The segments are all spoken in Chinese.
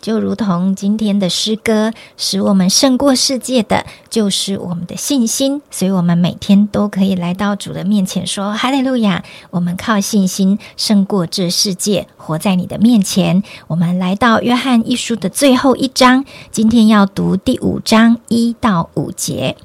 就如同今天的诗歌，使我们胜过世界的，就是我们的信心。所以，我们每天都可以来到主的面前，说：“哈利路亚！”我们靠信心胜过这世界，活在你的面前。我们来到约翰一书的最后一章，今天要读第五章一到五节。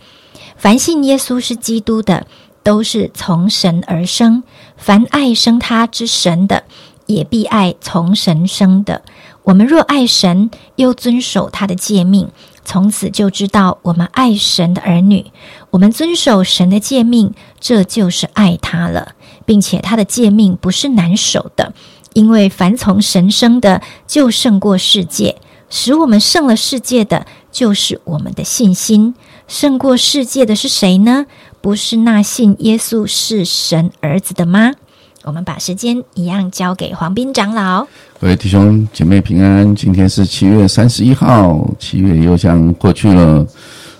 凡信耶稣是基督的，都是从神而生；凡爱生他之神的。也必爱从神生的。我们若爱神，又遵守他的诫命，从此就知道我们爱神的儿女。我们遵守神的诫命，这就是爱他了，并且他的诫命不是难守的，因为凡从神生的，就胜过世界。使我们胜了世界的，就是我们的信心。胜过世界的是谁呢？不是那信耶稣是神儿子的吗？我们把时间一样交给黄斌长老。各位弟兄姐妹平安，今天是七月三十一号，七月又将过去了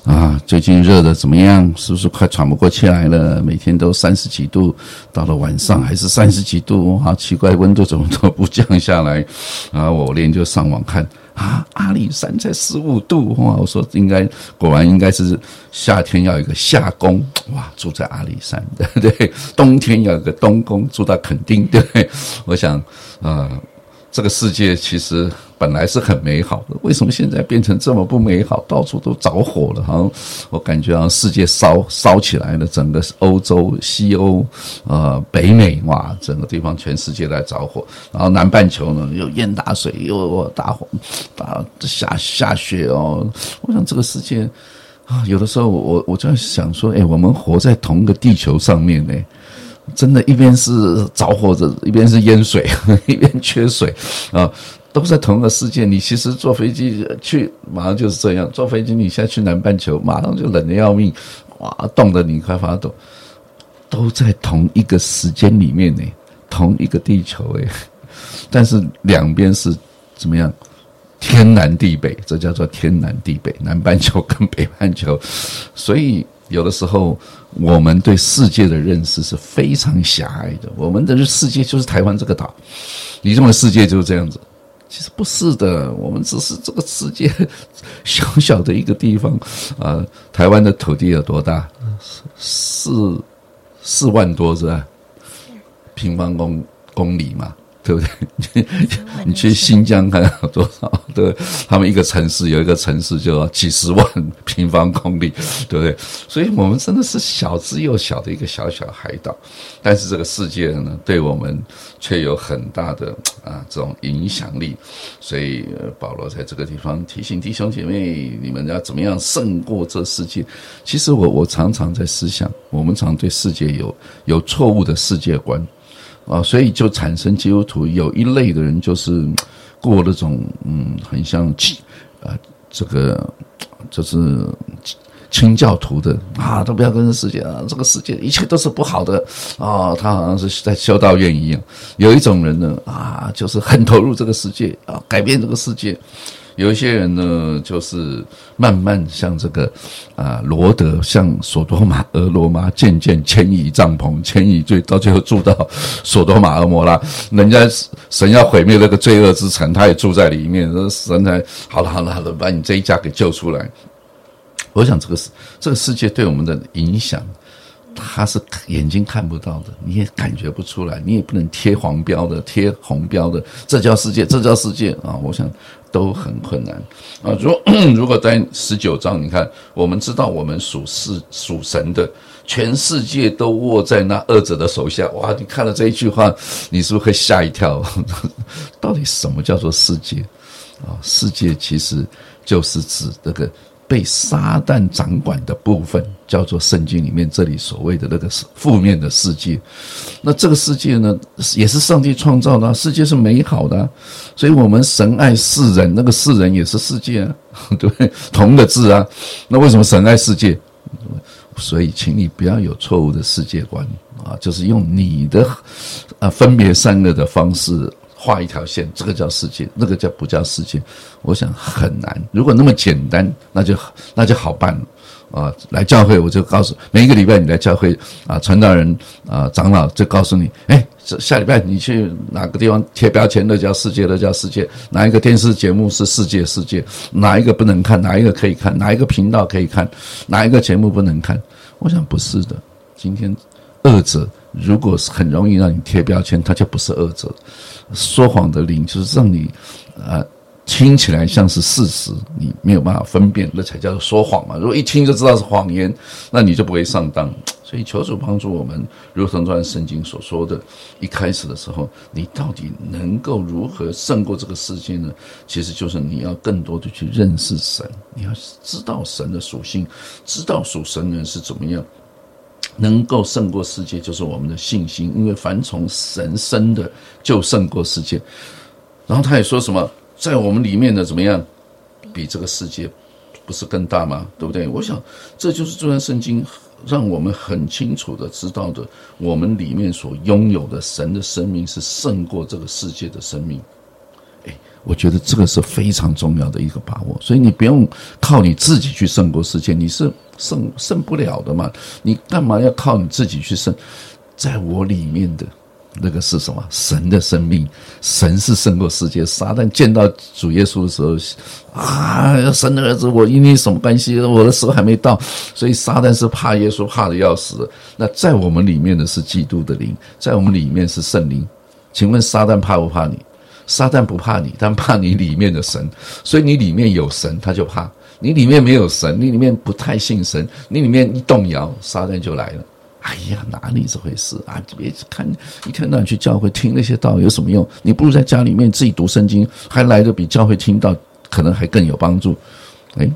啊！最近热的怎么样？是不是快喘不过气来了？每天都三十几度，到了晚上还是三十几度，好奇怪，温度怎么都不降下来啊！我连就上网看。啊，阿里山才十五度哇！我说应该，果然应该是夏天要有一个夏宫哇，住在阿里山，对 不对？冬天要有个冬宫，住到垦丁，对不对？我想，呃，这个世界其实。本来是很美好的，为什么现在变成这么不美好？到处都着火了，好像我感觉啊，世界烧烧起来了，整个欧洲、西欧、呃北美，哇，整个地方全世界在着火。然后南半球呢，又淹大水，又大火，大下下雪哦。我想这个世界啊，有的时候我我就在想说，哎，我们活在同一个地球上面呢，真的，一边是着火着，一边是淹水，一边缺水啊。都在同一个世界，你其实坐飞机去，马上就是这样。坐飞机，你现在去南半球，马上就冷的要命，哇，冻得你快发抖。都在同一个时间里面呢，同一个地球哎，但是两边是怎么样？天南地北，这叫做天南地北，南半球跟北半球。所以有的时候，我们对世界的认识是非常狭隘的。我们的世界就是台湾这个岛，你认为世界就是这样子？其实不是的，我们只是这个世界小小的一个地方啊。台湾的土地有多大？四四万多是吧？平方公公里嘛。对不对？你去新疆看有多少？对，他们一个城市有一个城市就要几十万平方公里，对不对？所以我们真的是小之又小的一个小小海岛，但是这个世界呢，对我们却有很大的啊这种影响力。所以保罗在这个地方提醒弟兄姐妹，你们要怎么样胜过这世界？其实我我常常在思想，我们常对世界有有错误的世界观。啊，所以就产生基督徒有一类的人，就是过那种嗯，很像啊，这个就是清教徒的啊，都不要跟世界啊，这个世界一切都是不好的啊，他好像是在修道院一样。有一种人呢啊，就是很投入这个世界啊，改变这个世界。有一些人呢，就是慢慢像这个啊，罗德像索多玛、俄罗马，渐渐迁移帐篷，迁移最到最后住到索多玛、俄摩拉。人家神要毁灭那个罪恶之城，他也住在里面。神才好了，好了，好了，把你这一家给救出来。我想这个世这个世界对我们的影响。他是眼睛看不到的，你也感觉不出来，你也不能贴黄标的、贴红标的，这叫世界，这叫世界啊！我想都很困难啊。如 如果在十九章，你看，我们知道我们属世属神的，全世界都握在那二者的手下。哇！你看了这一句话，你是不是会吓一跳？到底什么叫做世界啊？世界其实就是指这个。被撒旦掌管的部分，叫做圣经里面这里所谓的那个负面的世界。那这个世界呢，也是上帝创造的，世界是美好的，所以我们神爱世人，那个世人也是世界啊，对？同个字啊。那为什么神爱世界？所以，请你不要有错误的世界观啊，就是用你的啊分别善恶的方式。画一条线，这个叫世界，那个叫不叫世界？我想很难。如果那么简单，那就那就好办了啊！来教会，我就告诉每一个礼拜你来教会啊，传道人啊，长老就告诉你，哎，下礼拜你去哪个地方贴标签，那叫世界，那叫世界。哪一个电视节目是世界？世界哪一个不能看？哪一个可以看？哪一个频道可以看？哪一个节目不能看？我想不是的。今天二者如果是很容易让你贴标签，它就不是恶者。说谎的灵就是让你，呃，听起来像是事实，你没有办法分辨，那才叫做说谎嘛。如果一听就知道是谎言，那你就不会上当。所以求主帮助我们，如同这段圣经所说的，一开始的时候，你到底能够如何胜过这个世界呢？其实就是你要更多的去认识神，你要知道神的属性，知道属神人是怎么样。能够胜过世界，就是我们的信心。因为凡从神生的，就胜过世界。然后他也说什么，在我们里面的怎么样，比这个世界不是更大吗？对不对？我想这就是这段圣经让我们很清楚的知道的，我们里面所拥有的神的生命是胜过这个世界的生命。我觉得这个是非常重要的一个把握，所以你不用靠你自己去胜过世界，你是胜胜不了的嘛？你干嘛要靠你自己去胜？在我里面的那个是什么？神的生命，神是胜过世界。撒旦见到主耶稣的时候，啊，神的儿子，我因你什么关系？我的时候还没到，所以撒旦是怕耶稣，怕的要死。那在我们里面的是基督的灵，在我们里面是圣灵。请问撒旦怕不怕你？撒旦不怕你，但怕你里面的神，所以你里面有神，他就怕；你里面没有神，你里面不太信神，你里面一动摇，撒旦就来了。哎呀，哪里这回事啊？别看一天到晚去教会听那些道有什么用？你不如在家里面自己读圣经，还来的比教会听到可能还更有帮助。哎，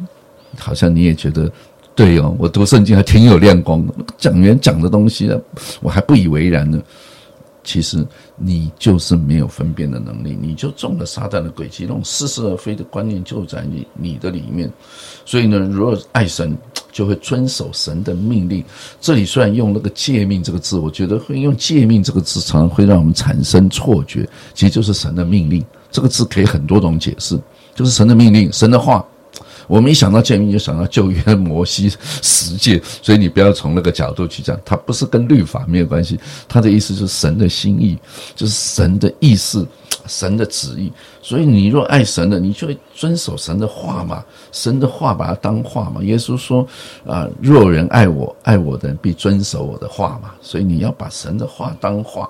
好像你也觉得对哦，我读圣经还挺有亮光的，讲员讲的东西，我还不以为然呢。其实你就是没有分辨的能力，你就中了撒旦的诡计，那种似是而非的观念就在你你的里面。所以呢，如果爱神，就会遵守神的命令。这里虽然用那个诫命这个字，我觉得会用诫命这个字，常常会让我们产生错觉，其实就是神的命令。这个字可以很多种解释，就是神的命令，神的话。我们一想到诫命，就想到旧约摩西十诫，所以你不要从那个角度去讲，它不是跟律法没有关系，它的意思是神的心意，就是神的意思。神的旨意，所以你若爱神的，你就会遵守神的话嘛。神的话把它当话嘛。耶稣说：“啊，若人爱我，爱我的人必遵守我的话嘛。”所以你要把神的话当话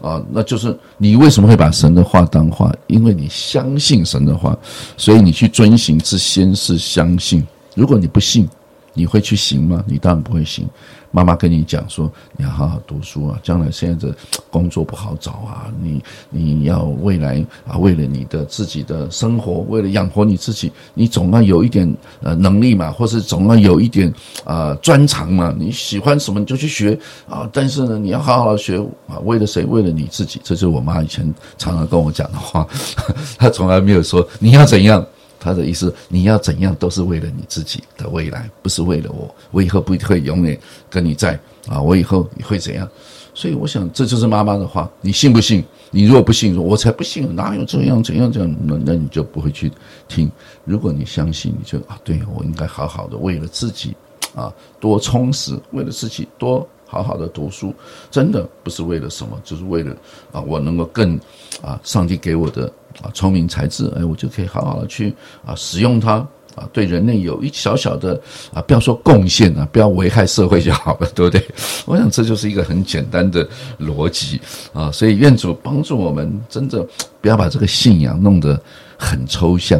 啊，那就是你为什么会把神的话当话？因为你相信神的话，所以你去遵行之先是相信。如果你不信，你会去行吗？你当然不会行。妈妈跟你讲说，你要好好读书啊，将来现在的工作不好找啊，你你要未来啊，为了你的自己的生活，为了养活你自己，你总要有一点呃能力嘛，或是总要有一点啊专长嘛。你喜欢什么你就去学啊，但是呢，你要好好学啊，为了谁？为了你自己。这是我妈以前常常跟我讲的话，她从来没有说你要怎样。他的意思，你要怎样都是为了你自己的未来，不是为了我。我以后不会永远跟你在啊，我以后会怎样？所以我想，这就是妈妈的话，你信不信？你如果不信，我才不信，哪有这样怎样这样？那那你就不会去听。如果你相信，你就啊，对我应该好好的为了自己啊，多充实，为了自己多好好的读书，真的不是为了什么，就是为了啊，我能够更啊，上帝给我的。啊，聪明才智，哎，我就可以好好的去啊使用它啊，对人类有一小小的啊，不要说贡献啊，不要危害社会就好了，对不对？我想这就是一个很简单的逻辑啊，所以愿主帮助我们，真的不要把这个信仰弄得很抽象。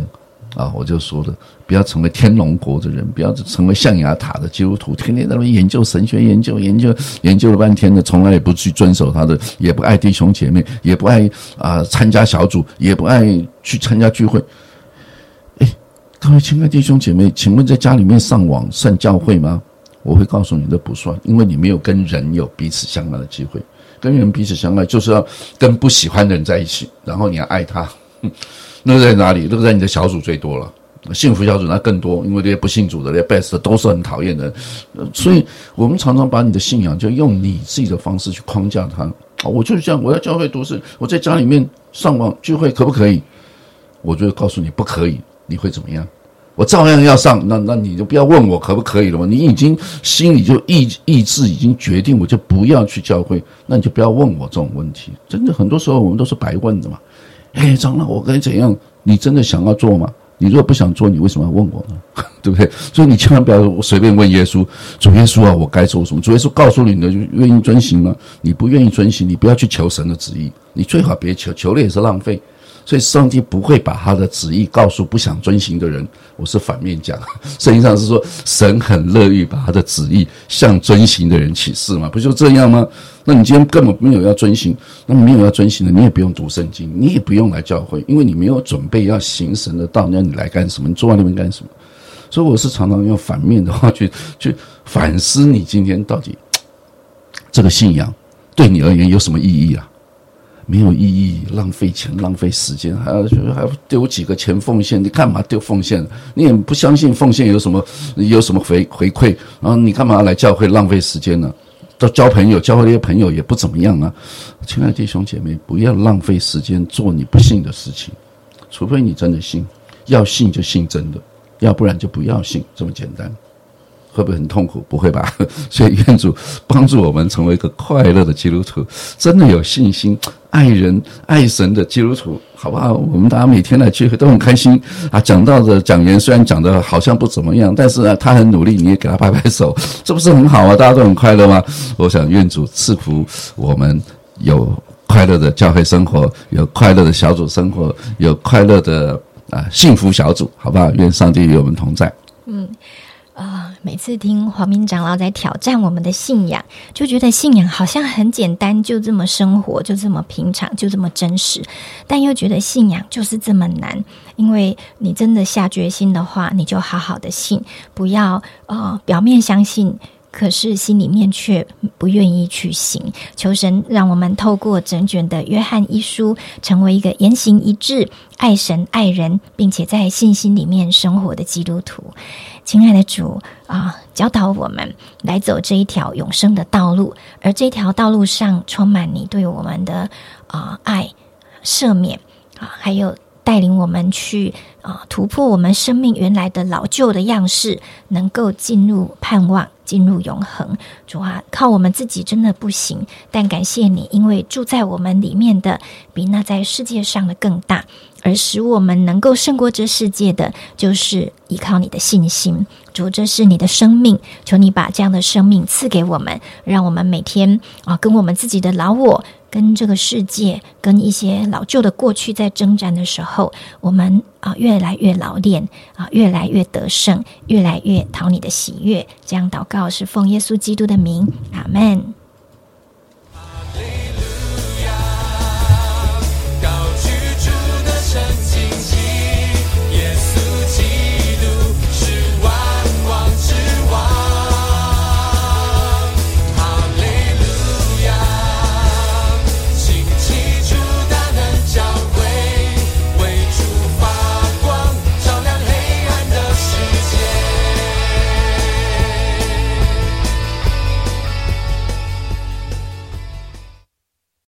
啊，我就说的，不要成为天龙国的人，不要成为象牙塔的基督徒，天天在那边研究神学，研究研究研究了半天的，从来也不去遵守他的，也不爱弟兄姐妹，也不爱啊参加小组，也不爱去参加聚会。哎，各位亲爱的弟兄姐妹，请问在家里面上网算教会吗？我会告诉你，这不算，因为你没有跟人有彼此相爱的机会。跟人彼此相爱，就是要跟不喜欢的人在一起，然后你要爱他。那个在哪里？那个在你的小组最多了。幸福小组那更多，因为这些不信主的、这些 best 都是很讨厌的。所以我们常常把你的信仰就用你自己的方式去框架他。我就是这样，我要教会读书，我在家里面上网聚会可不可以？我就告诉你不可以，你会怎么样？我照样要上，那那你就不要问我可不可以了嘛？你已经心里就意意志已经决定，我就不要去教会，那你就不要问我这种问题。真的，很多时候我们都是白问的嘛。哎，长老，我该怎样？你真的想要做吗？你如果不想做，你为什么要问我呢？对不对？所以你千万不要随便问耶稣，主耶稣啊，我该做什么？主耶稣告诉你的，就愿意遵行吗？你不愿意遵行，你不要去求神的旨意，你最好别求，求了也是浪费。所以上帝不会把他的旨意告诉不想遵行的人。我是反面讲，圣经上是说神很乐意把他的旨意向遵行的人启示嘛，不就这样吗？那你今天根本没有要遵行，那没有要遵行的，你也不用读圣经，你也不用来教会，因为你没有准备要行神的道，那你来干什么？你坐在那边干什么？所以我是常常用反面的话去 去反思你今天到底这个信仰对你而言有什么意义啊？没有意义，浪费钱，浪费时间，还要还丢几个钱奉献？你干嘛丢奉献？你也不相信奉献有什么有什么回回馈？然后你干嘛来教会浪费时间呢？都交朋友，交那些朋友也不怎么样啊！亲爱的弟兄姐妹，不要浪费时间做你不信的事情，除非你真的信，要信就信真的，要不然就不要信，这么简单。会不会很痛苦？不会吧？所以愿主帮助我们成为一个快乐的基督徒，真的有信心、爱人、爱神的基督徒，好不好？我们大家每天来聚会都很开心啊！讲到的讲员虽然讲的好像不怎么样，但是呢，他很努力，你也给他拍拍手，这不是很好啊？大家都很快乐吗？我想愿主赐福我们有快乐的教会生活，有快乐的小组生活，有快乐的啊幸福小组，好不好？愿上帝与我们同在。嗯。每次听黄明长老在挑战我们的信仰，就觉得信仰好像很简单，就这么生活，就这么平常，就这么真实。但又觉得信仰就是这么难，因为你真的下决心的话，你就好好的信，不要呃表面相信。可是心里面却不愿意去行，求神让我们透过整卷的约翰一书，成为一个言行一致、爱神爱人，并且在信心里面生活的基督徒。亲爱的主啊，教导我们来走这一条永生的道路，而这条道路上充满你对我们的啊爱、赦免啊，还有。带领我们去啊，突破我们生命原来的老旧的样式，能够进入盼望，进入永恒。主啊，靠我们自己真的不行，但感谢你，因为住在我们里面的比那在世界上的更大，而使我们能够胜过这世界的，就是依靠你的信心。主，这是你的生命，求你把这样的生命赐给我们，让我们每天啊，跟我们自己的老我。跟这个世界，跟一些老旧的过去在征战的时候，我们啊越来越老练啊，越来越得胜，越来越讨你的喜悦。这样祷告是奉耶稣基督的名，阿门。